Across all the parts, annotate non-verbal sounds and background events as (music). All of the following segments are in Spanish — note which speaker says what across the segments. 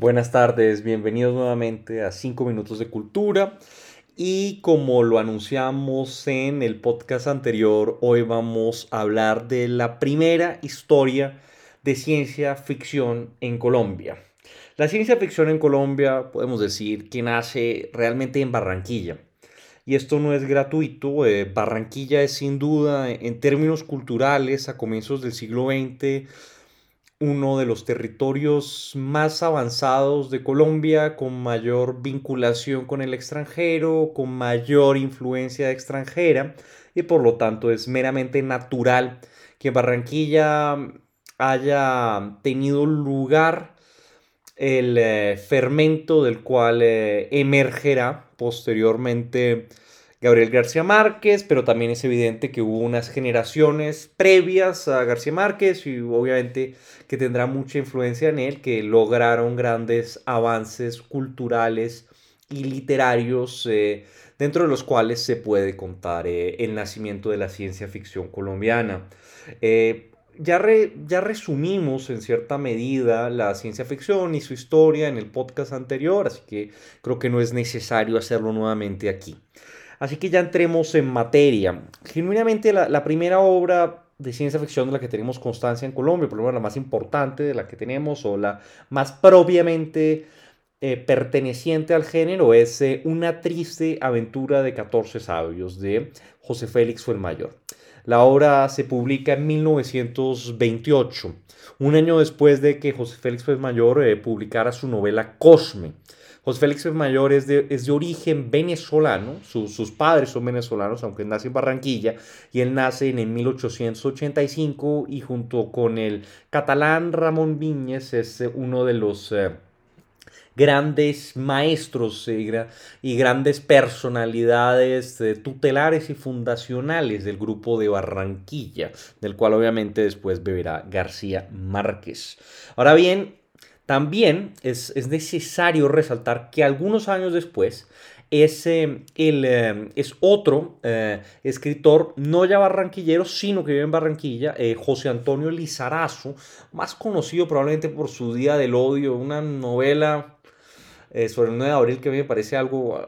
Speaker 1: Buenas tardes, bienvenidos nuevamente a 5 minutos de cultura. Y como lo anunciamos en el podcast anterior, hoy vamos a hablar de la primera historia de ciencia ficción en Colombia. La ciencia ficción en Colombia podemos decir que nace realmente en Barranquilla. Y esto no es gratuito. Eh, Barranquilla es sin duda, en términos culturales, a comienzos del siglo XX, uno de los territorios más avanzados de Colombia, con mayor vinculación con el extranjero, con mayor influencia extranjera, y por lo tanto es meramente natural que Barranquilla haya tenido lugar el eh, fermento del cual eh, emergerá posteriormente Gabriel García Márquez, pero también es evidente que hubo unas generaciones previas a García Márquez y obviamente que tendrá mucha influencia en él, que lograron grandes avances culturales y literarios, eh, dentro de los cuales se puede contar eh, el nacimiento de la ciencia ficción colombiana. Eh, ya, ya resumimos en cierta medida la ciencia ficción y su historia en el podcast anterior, así que creo que no es necesario hacerlo nuevamente aquí. Así que ya entremos en materia. Genuinamente la, primera obra de ciencia ficción de la que tenemos constancia en Colombia, por lo menos la más importante de la que tenemos o la más propiamente eh, perteneciente al género es eh, Una triste aventura de 14 sabios de José Félix el. La obra se publica en 1928, un año después de que José Félix el eh, publicara su novela Cosme. José Félix Mayor es de, es de origen venezolano, sus padres son venezolanos, aunque nace en Barranquilla, y él nace en el 1885 y junto con el catalán Ramón Viñez es eh, uno de los... Eh, grandes maestros eh, y grandes personalidades tutelares y fundacionales del grupo de Barranquilla, del cual obviamente después beberá García Márquez. Ahora bien, también es, necesario resaltar que algunos años después es, el, eh, es otro eh, escritor, no ya barranquillero, sino que vive en Barranquilla, eh, José Antonio Lizarazo, más conocido probablemente por su Día del Odio, una novela sobre el 9 de abril que a mí me parece algo,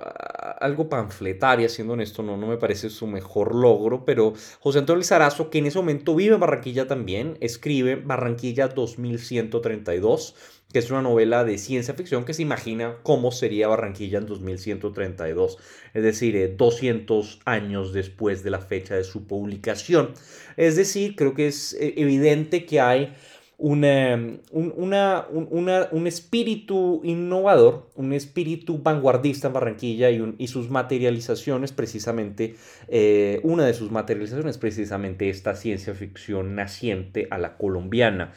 Speaker 1: algo panfletaria, siendo honesto, no, no me parece su mejor logro, pero José Antonio Lizarazo, que en ese momento vive en Barranquilla también, escribe Barranquilla 2132 que es una novela de ciencia ficción que se imagina cómo sería Barranquilla en 2132, es decir, 200 eh, años después de la fecha de su publicación. Es decir, creo que es eh, evidente que hay una, un, espíritu innovador, un espíritu vanguardista en Barranquilla y, sus materializaciones, precisamente, eh, una de sus materializaciones, precisamente esta ciencia ficción naciente a la colombiana.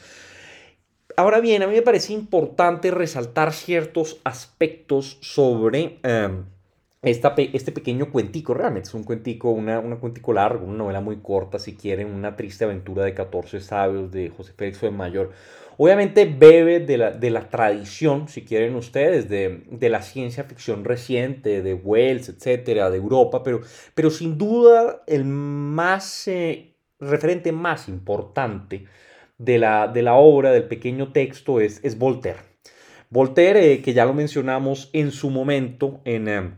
Speaker 1: Ahora bien, a mí me parece importante resaltar ciertos aspectos sobre em, este pequeño cuentico. Realmente es un cuentico, una, una, cuentico largo, una novela muy corta, si quieren, una triste aventura de 14 sabios de José Félix de Mayor. Obviamente bebe de la, de la tradición, si quieren ustedes, de, de, la ciencia ficción reciente, de Wells, etcétera, de Europa, pero, pero sin duda el más eh, referente más importante de la, de la obra, del pequeño texto, es, es Voltaire. Voltaire, eh, que ya lo mencionamos en su momento en eh,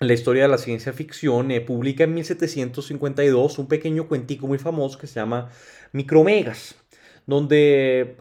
Speaker 1: la historia de la ciencia ficción, eh, publica en 1752 un pequeño cuentico muy famoso que se llama Micromegas, donde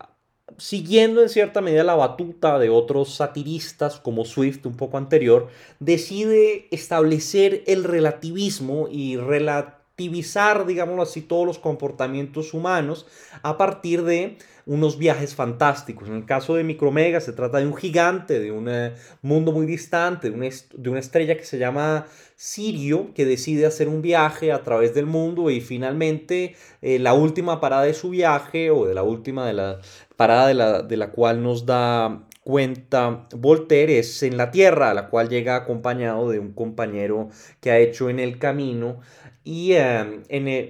Speaker 1: siguiendo en cierta medida la batuta de otros satiristas como Swift un poco anterior, decide establecer el relativismo y relativismo activizar, digámoslo así, todos los comportamientos humanos a partir de unos viajes fantásticos. En el caso de Micromega se trata de un gigante, de un eh, mundo muy distante, de una, estrella que se llama Sirio, que decide hacer un viaje a través del mundo y finalmente eh, la última parada de su viaje o de la última de la parada de la, de la cual nos da cuenta Voltaire es en la Tierra, a la cual llega acompañado de un compañero que ha hecho en el camino y em,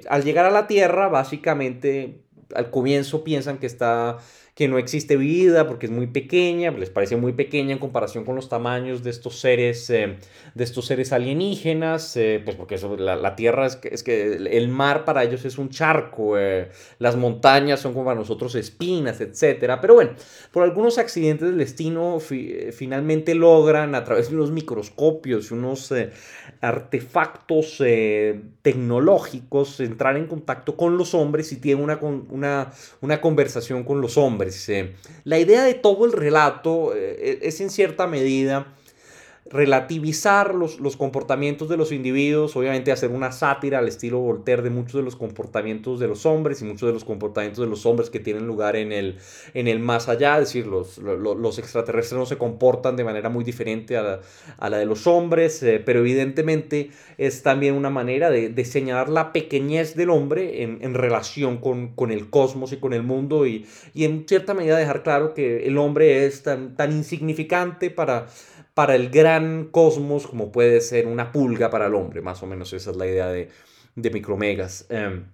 Speaker 1: al llegar a la Tierra, básicamente al comienzo piensan que está que no existe vida porque es muy pequeña, les parece muy pequeña en comparación con los tamaños de estos seres, eh, de estos seres alienígenas, eh, pues porque la, Tierra es que, es que, el mar para ellos es un charco, eh, las montañas son como para nosotros espinas, etc. Pero bueno, por algunos accidentes del destino finalmente logran a través de unos microscopios unos artefactos tecnológicos entrar en contacto con los hombres y tienen una, una, una conversación con los hombres la idea de todo el relato eh, es en cierta medida relativizar los, los, comportamientos de los individuos, obviamente hacer una sátira al estilo Voltaire de muchos de los comportamientos de los hombres y muchos de los comportamientos de los hombres que tienen lugar en el, en el más allá, es decir, los, los, extraterrestres no se comportan de manera muy diferente a la, de los hombres, eh, pero evidentemente es también una manera de, señalar la pequeñez del hombre en, en relación con, con, el cosmos y con el mundo y, y en cierta medida dejar claro que el hombre es tan, tan insignificante para para el gran cosmos como puede ser una pulga para el hombre. Más o menos esa es la idea de, de Micromegas. Em,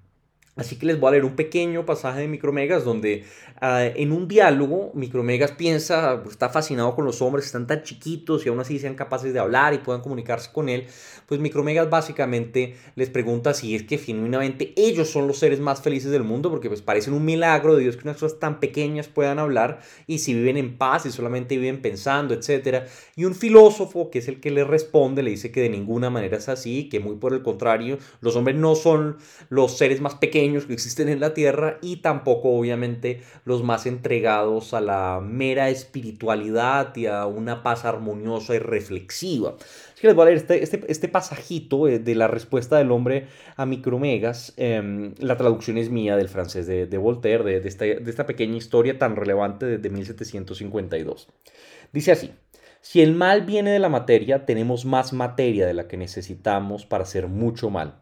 Speaker 1: Así que les voy a leer un pequeño pasaje de Micromegas donde ah, en un diálogo Micromegas piensa, está fascinado con los hombres, están tan chiquitos y aún así sean capaces de hablar y puedan comunicarse con él. Pues Micromegas básicamente les pregunta si es que genuinamente ellos son los seres más felices del mundo, porque pues parecen un milagro de Dios que unas cosas tan pequeñas puedan hablar y si viven en paz y solamente viven pensando, etc. Y un filósofo que es el que le responde le dice que de ninguna manera es así, que muy por el contrario, los hombres no son los seres más pequeños que existen en la tierra y tampoco obviamente los más entregados a la mera espiritualidad y a una paz armoniosa y reflexiva. Así que les voy a leer este, este, este pasajito eh, de la respuesta del hombre a Micromegas. Em, la traducción es mía del francés de, Voltaire, de, esta, de esta pequeña historia tan relevante desde 1752. Dice así. Si el mal viene de la materia, tenemos más materia de la que necesitamos para hacer mucho mal.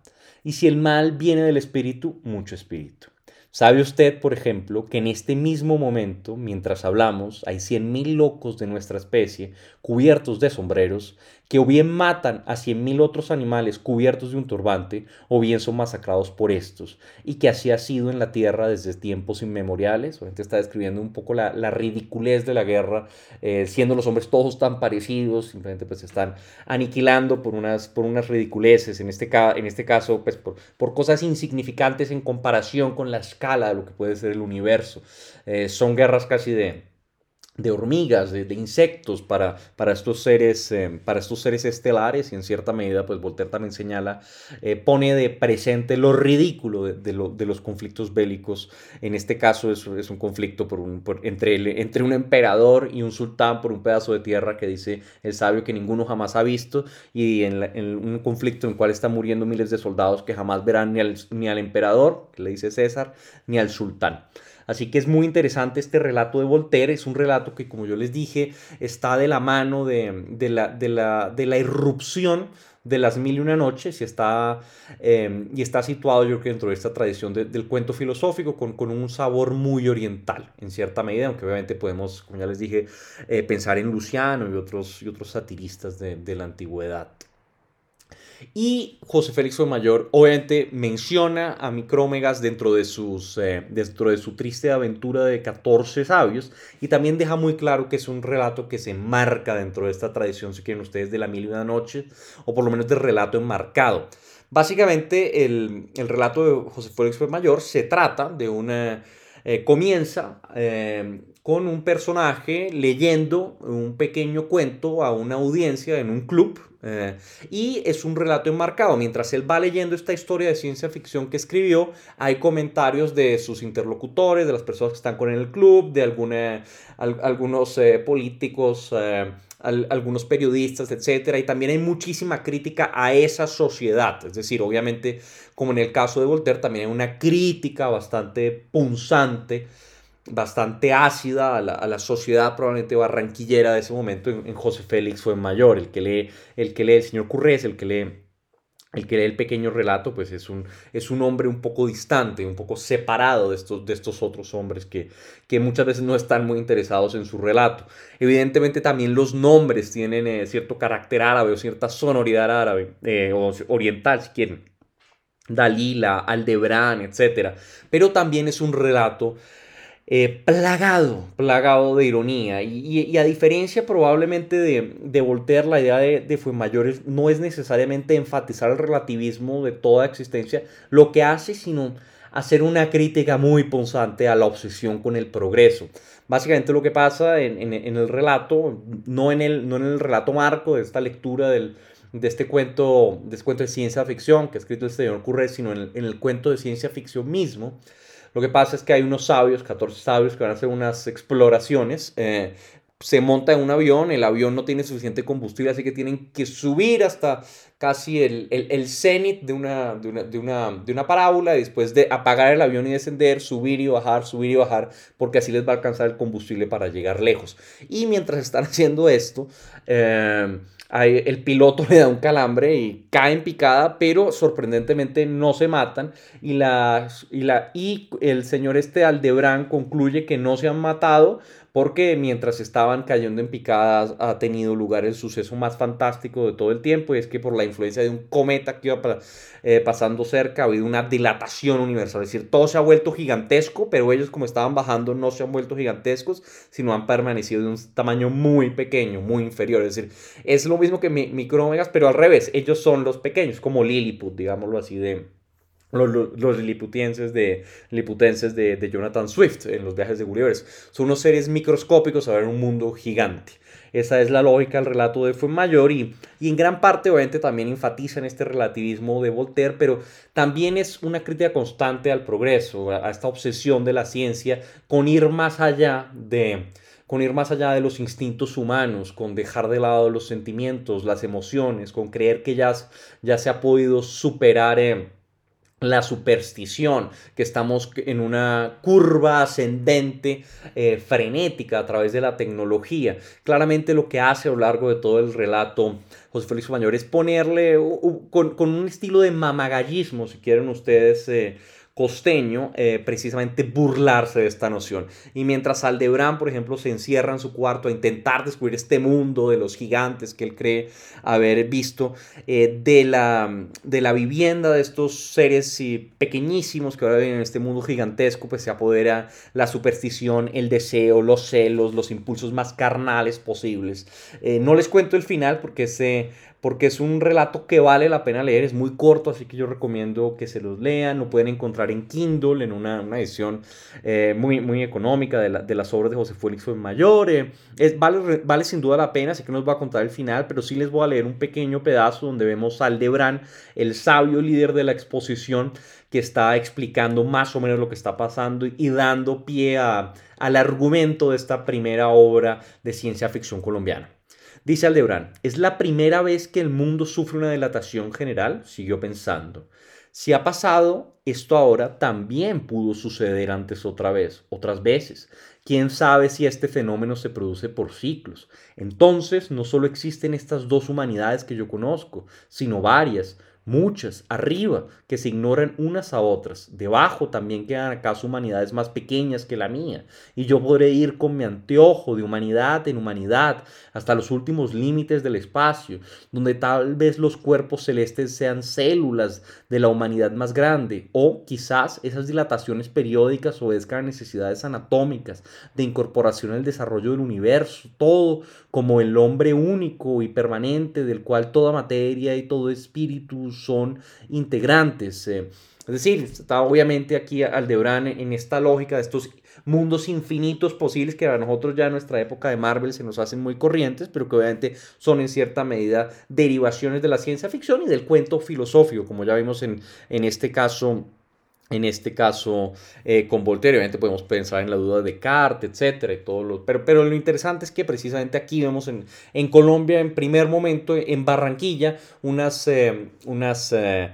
Speaker 1: Y si el mal viene del espíritu, mucho espíritu. ¿Sabe usted, por ejemplo, que en este mismo momento, mientras hablamos, hay 100.000 locos de nuestra especie cubiertos de sombreros que o bien matan a 100.000 otros animales cubiertos de un turbante o bien son masacrados por estos y que así ha sido en la tierra desde tiempos inmemoriales? Obviamente está describiendo un poco la, ridiculez de la guerra, eh, siendo los hombres todos tan parecidos, simplemente pues se están aniquilando por unas, por unas ridiculeces, en este, en este caso pues por, por cosas insignificantes en comparación con la escala de lo que puede ser el universo. Eh, son guerras casi de, de hormigas, de, insectos para, para, estos seres, eh, para estos seres estelares y en cierta medida, pues Voltaire también señala, eh, pone de presente lo ridículo de, los conflictos bélicos. En este caso es, un conflicto por un, entre, entre un emperador y un sultán por un pedazo de tierra que dice el sabio que ninguno jamás ha visto y en, un conflicto en el cual están muriendo miles de soldados que jamás verán ni al, ni al emperador, que le dice César, ni al sultán. Así que es muy interesante este relato de Voltaire, es un relato que como yo les dije está de la mano de, la, de la, de la irrupción de las mil y una noches y está, em, y está situado yo creo dentro de esta tradición del cuento filosófico con, con, un sabor muy oriental en cierta medida, aunque obviamente podemos, como ya les dije, eh, pensar en Luciano y otros, y otros satiristas de, de la antigüedad. Y José Félix Mayor obviamente menciona a Micrómegas dentro de, sus, eh, dentro de su triste aventura de 14 sabios y también deja muy claro que es un relato que se enmarca dentro de esta tradición, si quieren ustedes, de la mil y una noche, o por lo menos de relato enmarcado. Básicamente el, el relato de José Félix Mayor se trata de una... Eh, comienza eh, con un personaje leyendo un pequeño cuento a una audiencia en un club eh, y es un relato enmarcado. Mientras él va leyendo esta historia de ciencia ficción que escribió, hay comentarios de sus interlocutores, de las personas que están con él en el club, de alguna, algunos eh, políticos, eh, algunos periodistas, etc. Y también hay muchísima crítica a esa sociedad. Es decir, obviamente, como en el caso de Voltaire, también hay una crítica bastante punzante bastante ácida a la, sociedad probablemente barranquillera de ese momento en, José Félix fue mayor, el que lee el, que lee el señor Currés, el que lee el que lee el pequeño relato, pues es un, es un hombre un poco distante, un poco separado de estos, de estos otros hombres que, que muchas veces no están muy interesados en su relato. Evidentemente también los nombres tienen eh, cierto carácter árabe o cierta sonoridad árabe, eh, o oriental si quieren. Dalila, Aldebrán, etc. Pero también es un relato eh, plagado, plagado de ironía. Y, a diferencia probablemente de, de, Voltaire, la idea de, de Fuenmayor no es necesariamente enfatizar el relativismo de toda existencia, lo que hace sino hacer una crítica muy punzante a la obsesión con el progreso. Básicamente lo que pasa en, el relato, no en el, no en el relato marco de esta lectura del, de este cuento, de este cuento de ciencia ficción que ha escrito el señor Curre, sino en el, cuento de ciencia ficción mismo. Lo que pasa es que hay unos sabios, 14 sabios, que van a hacer unas exploraciones. Eh, se monta en un avión, el avión no tiene suficiente combustible, así que tienen que subir hasta casi el, el, cenit de una, de, una, de, una, de una parábola, y después de apagar el avión y descender, subir y bajar, subir y bajar, porque así les va a alcanzar el combustible para llegar lejos. Y mientras están (laughs) haciendo esto, eh, el piloto (laughs) le da un calambre y cae en picada, pero sorprendentemente no se matan. Y, la, y, la, y el señor este Aldebrán concluye que no se han matado porque mientras estaban cayendo en picadas ha tenido lugar el suceso más fantástico de todo el tiempo y es que por la influencia de un cometa que iba eh, pasando cerca ha habido una dilatación universal, es decir, todo se ha vuelto gigantesco, pero ellos como estaban bajando no se han vuelto gigantescos, sino han permanecido de un tamaño muy pequeño, muy inferior, es decir, es lo mismo que micromegas, pero al revés, ellos son los pequeños, como Lilliput, digámoslo así de los, los de, liputenses de, de, Jonathan Swift en los viajes de Gulliver. Son unos seres microscópicos a ver un mundo gigante. Esa es la lógica del relato de Fuenmayor y, y en gran parte obviamente también enfatiza en este relativismo de Voltaire, pero también es una crítica constante al progreso, a, esta obsesión de la ciencia con ir más allá de, con ir más allá de los instintos humanos, con dejar de lado los sentimientos, las emociones, con creer que ya, ya se ha podido superar eh, la superstición, que estamos en una curva ascendente eh, frenética a través de la tecnología. Claramente lo que hace a lo largo de todo el relato José Félix Mayor es ponerle con, un estilo de mamagallismo, si quieren ustedes, eh, costeño eh, precisamente burlarse de esta noción. Y mientras Aldebrán, por ejemplo, se encierra en su cuarto a intentar descubrir este mundo de los gigantes que él cree haber visto, eh, de, la, de la vivienda de estos seres pequeñísimos que ahora viven en este mundo gigantesco, pues se apodera la superstición, el deseo, los celos, los impulsos más carnales posibles. No les cuento el final porque ese porque es un relato que vale la pena leer, es muy corto, así que yo recomiendo que se los lean, lo pueden encontrar en Kindle, en una, edición eh, muy, muy económica de, las obras de José Félix Mayor. Eh, es, vale, vale sin duda la pena, así que no les voy a contar el final, pero sí les voy a leer un pequeño pedazo donde vemos a Aldebrán, el sabio líder de la exposición, que está explicando más o menos lo que está pasando y dando pie al argumento de esta primera obra de ciencia ficción colombiana. Dice Aldebrán, es la primera vez que el mundo sufre una dilatación general, siguió pensando. Si ha pasado, esto ahora también pudo suceder antes otra vez, otras veces. ¿Quién sabe si este fenómeno se produce por ciclos? Entonces, no solo existen estas dos humanidades que yo conozco, sino varias, muchas, arriba, que se ignoran unas a otras. Debajo también quedan acaso humanidades más pequeñas que la mía. Y yo podré ir con mi anteojo de humanidad en humanidad hasta los últimos límites del espacio, donde tal vez los cuerpos celestes sean células de la humanidad más grande, o quizás esas dilataciones periódicas obedezcan a necesidades anatómicas de incorporación al desarrollo del universo, todo como el hombre único y permanente del cual toda materia y todo espíritu son integrantes. Eh. Es decir, está obviamente aquí Aldebrán en esta lógica de estos mundos infinitos posibles que a nosotros ya en nuestra época de Marvel se nos hacen muy corrientes, pero que obviamente son en cierta medida derivaciones de la ciencia ficción y del cuento filosófico, como ya vimos en, en este caso en este caso eh, con Voltaire, obviamente podemos pensar en la duda de Descartes, etcétera, pero, pero lo interesante es que precisamente aquí vemos en, en Colombia, en primer momento, en Barranquilla, unas, eh, unas eh,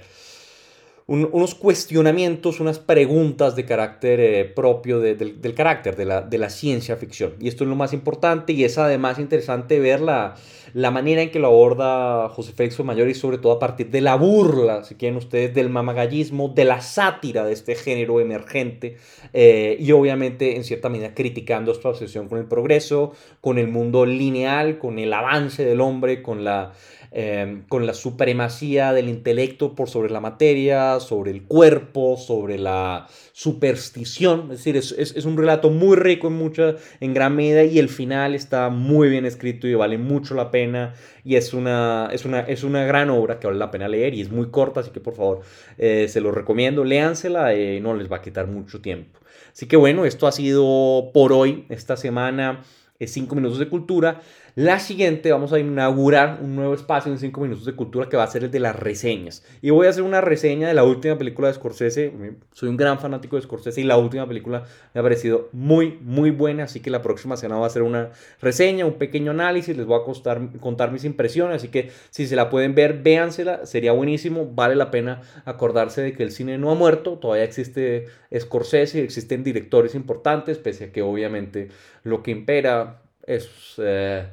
Speaker 1: unos cuestionamientos, unas preguntas de carácter eh, propio del, carácter de la, ciencia ficción. Y esto es lo más importante y es además interesante ver la, la manera en que lo aborda José Félix Mayor y sobre todo a partir de la burla, si quieren ustedes, del mamagallismo, de la sátira de este género emergente eh, y obviamente en cierta medida criticando esta obsesión con el progreso, con el mundo lineal, con el avance del hombre, con la em, con la supremacía del intelecto por sobre la materia, sobre el cuerpo, sobre la superstición. Es decir, es, un relato muy rico en, mucha, en gran medida y el final está muy bien escrito y vale mucho la pena. Y es una, es una, es una gran obra que vale la pena leer y es muy corta, así que por favor eh, se lo recomiendo. Léansela, eh, no les va a quitar mucho tiempo. Así que bueno, esto ha sido por hoy, esta semana, 5 minutos de cultura. La siguiente vamos a inaugurar un nuevo espacio en 5 minutos de cultura que va a ser el de las reseñas. Y voy a hacer una reseña de la última película de Scorsese. Soy un gran fanático de Scorsese y la última película me ha parecido muy, muy buena. Así que la próxima semana va a ser una reseña, un pequeño análisis. Les voy a contar mis impresiones. Así que si se la pueden ver, véansela. Sería buenísimo. Vale la pena acordarse de que el cine no ha muerto. Todavía existe Scorsese, existen directores importantes, pese a que obviamente lo que impera es eh,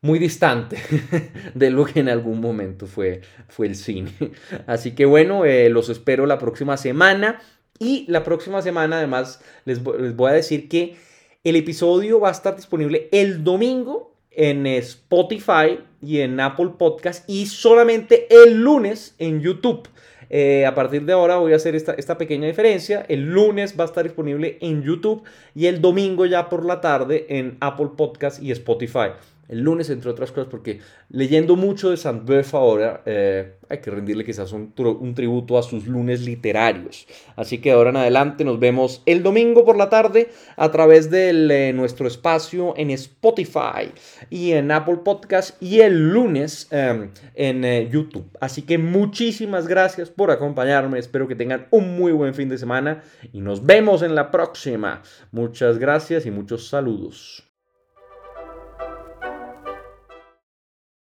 Speaker 1: muy distante (laughs) de lo que en algún momento fue, fue el cine. (laughs) Así que bueno, eh, los espero la próxima semana. Y la próxima semana además les, les voy a decir que el episodio va a estar disponible el domingo en Spotify y en Apple Podcast y solamente el lunes en YouTube. Eh, a partir de ahora voy a hacer esta, esta pequeña diferencia. El lunes va a estar disponible en YouTube y el domingo ya por la tarde en Apple Podcast y Spotify el lunes, entre otras cosas, porque leyendo mucho de Saint-Beuve ahora, eh, hay que rendirle quizás un, un, tributo a sus lunes literarios. Así que ahora en adelante nos vemos el domingo por la tarde a través de eh, nuestro espacio en Spotify y en Apple Podcast y el lunes em, en eh, YouTube. Así que muchísimas gracias por acompañarme. Espero que tengan un muy buen fin de semana y nos vemos en la próxima. Muchas gracias y muchos saludos.